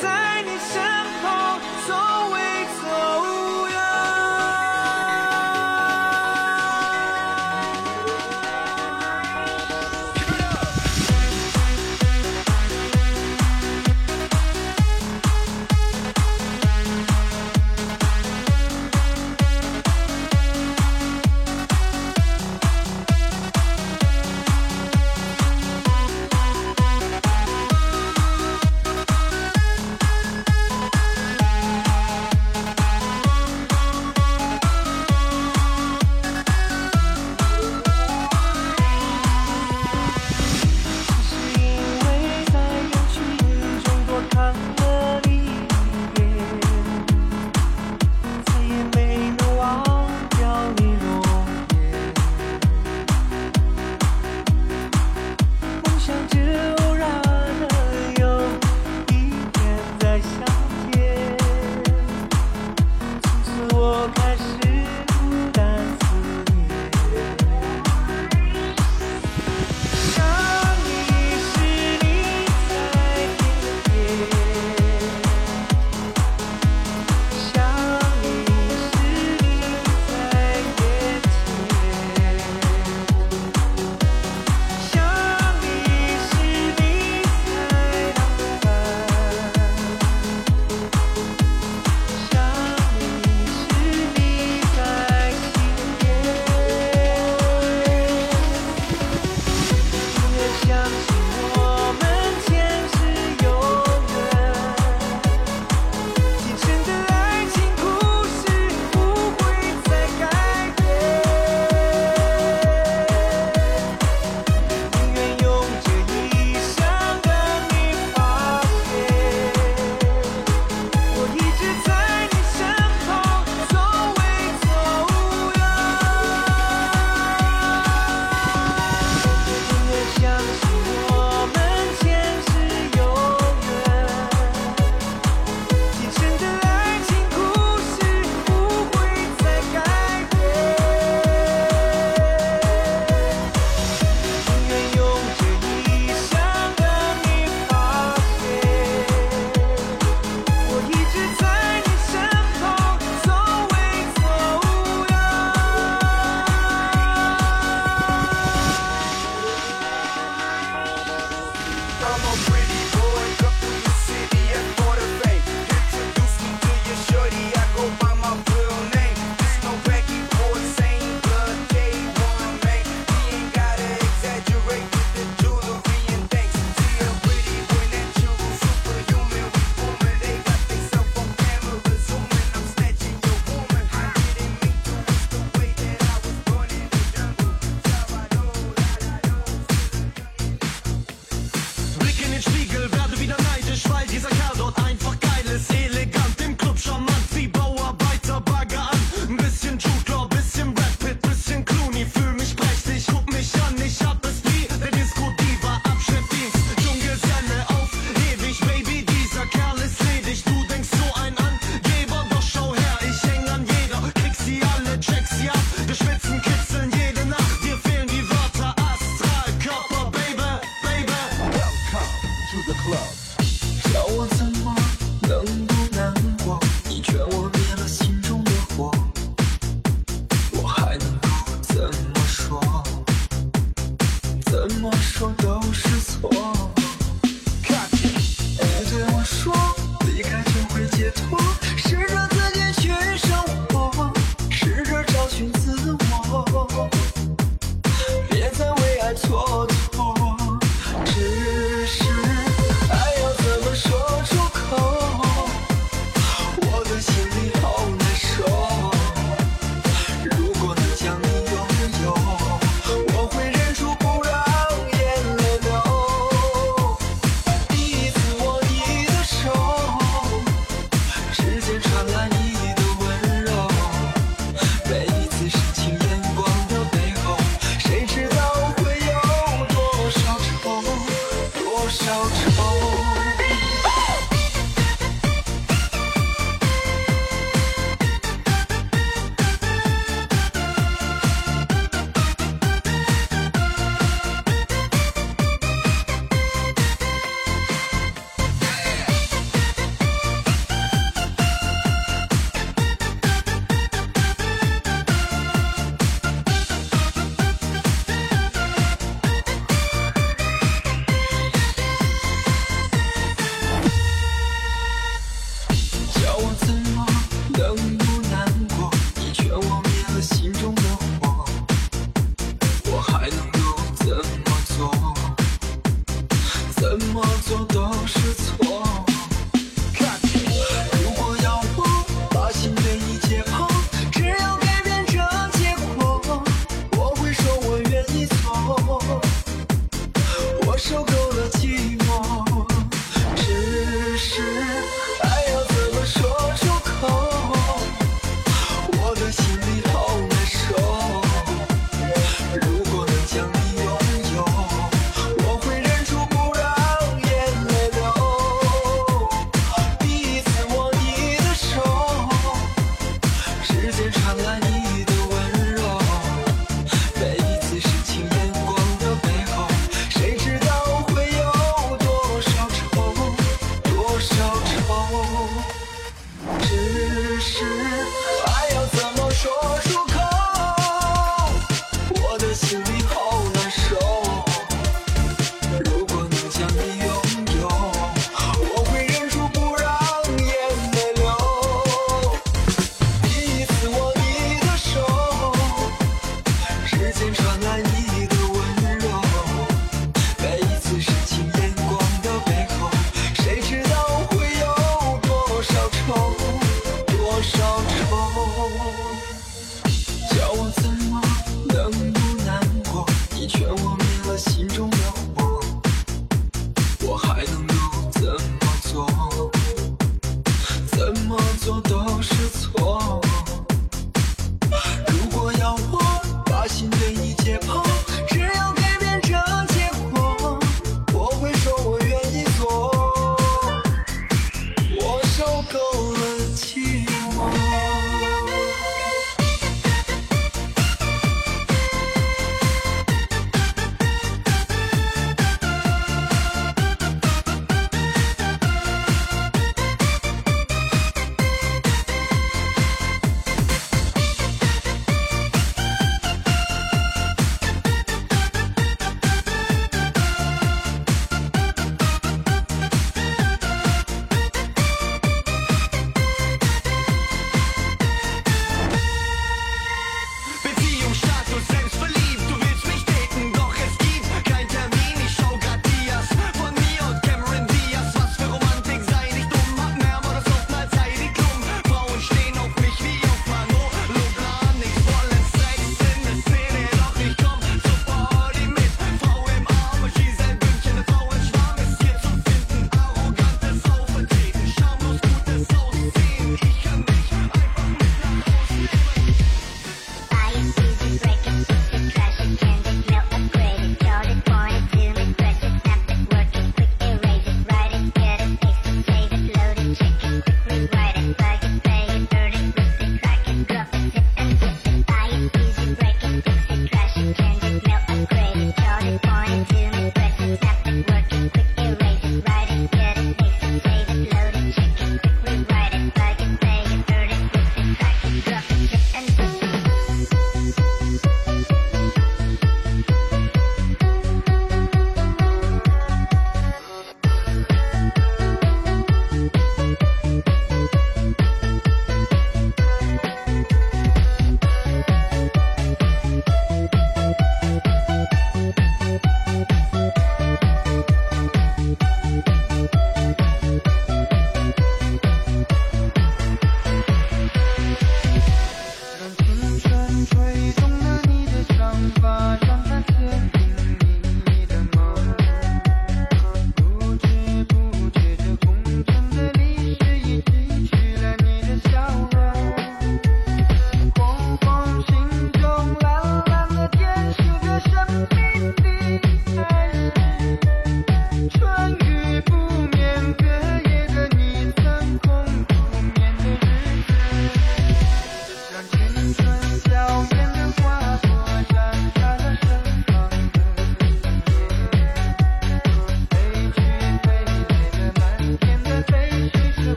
time.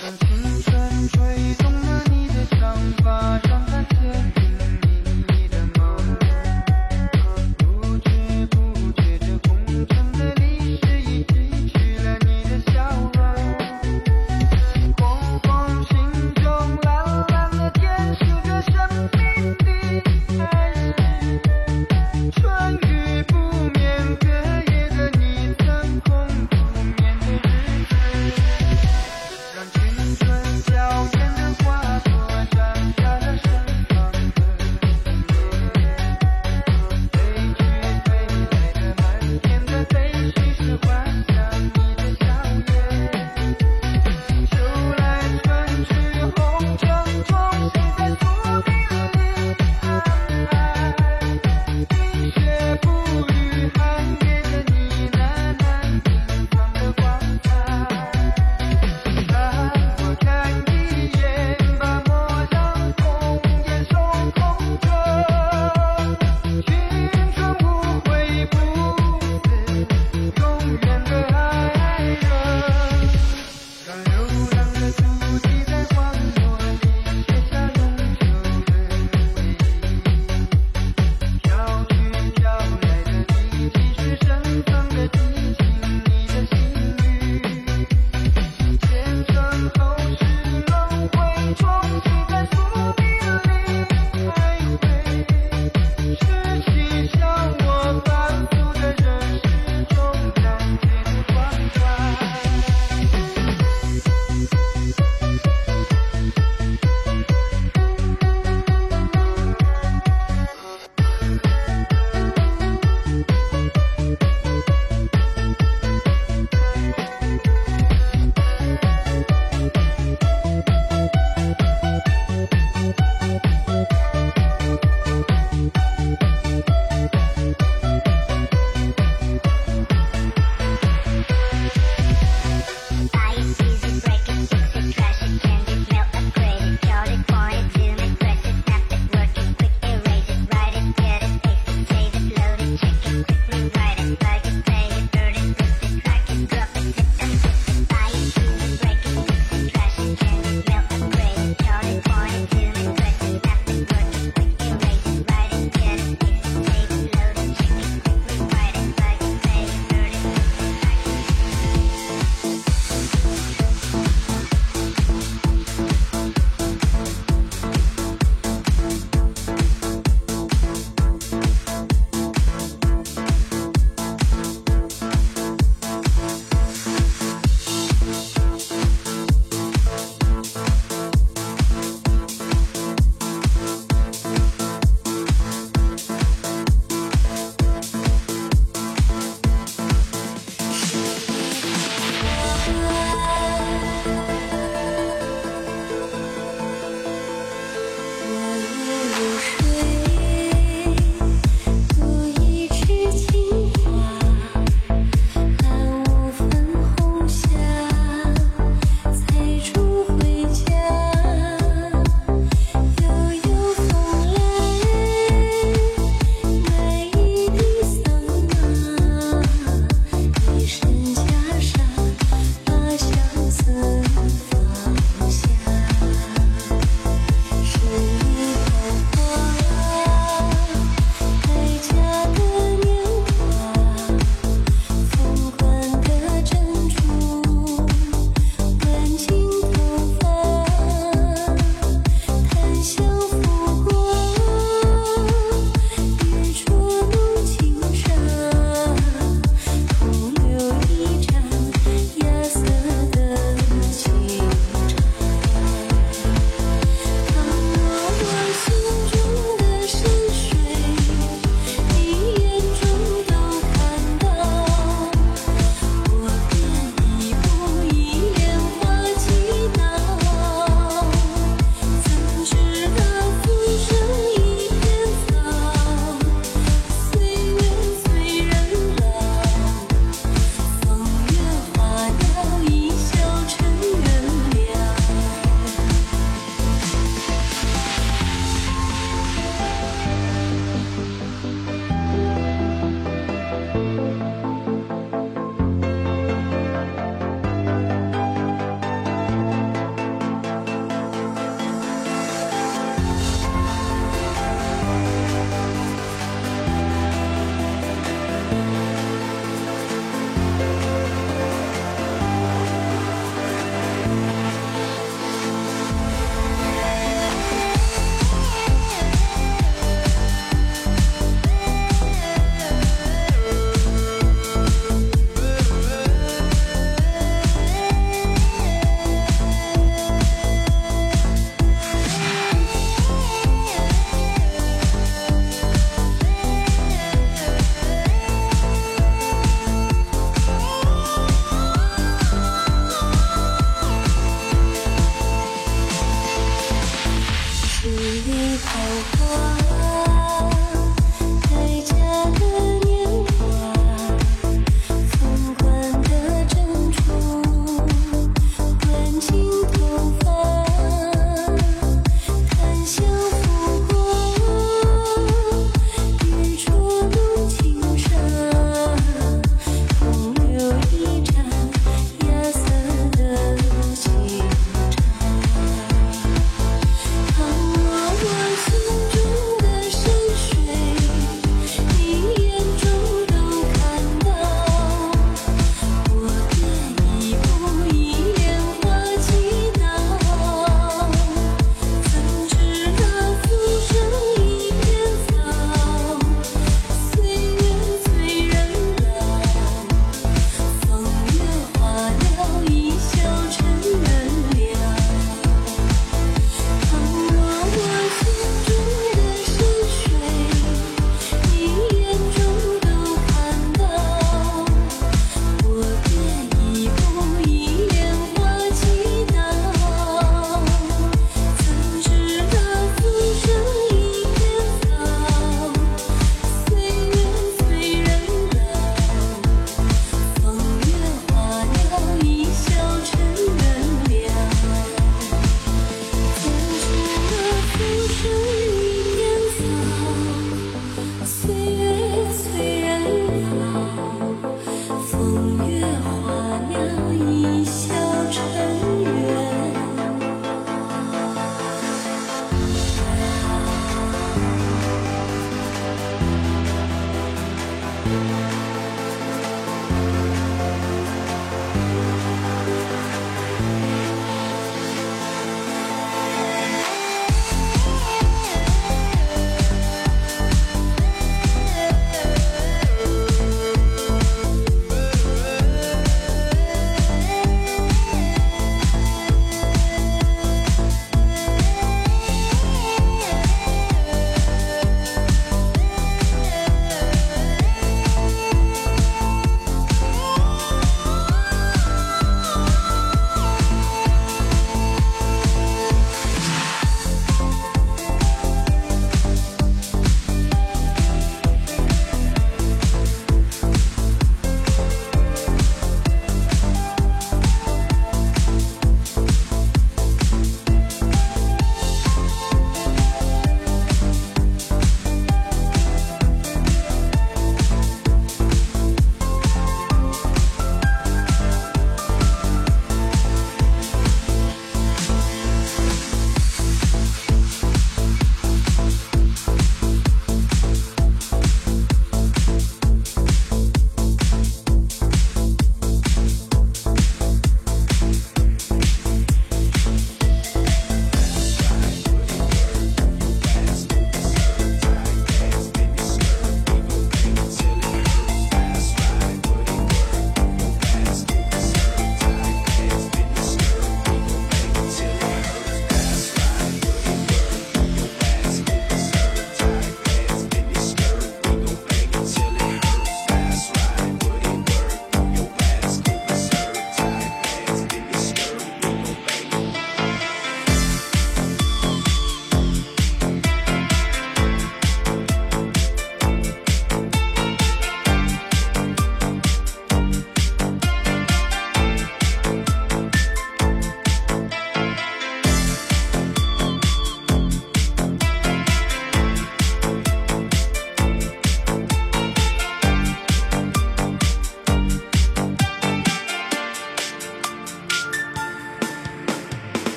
Gracias.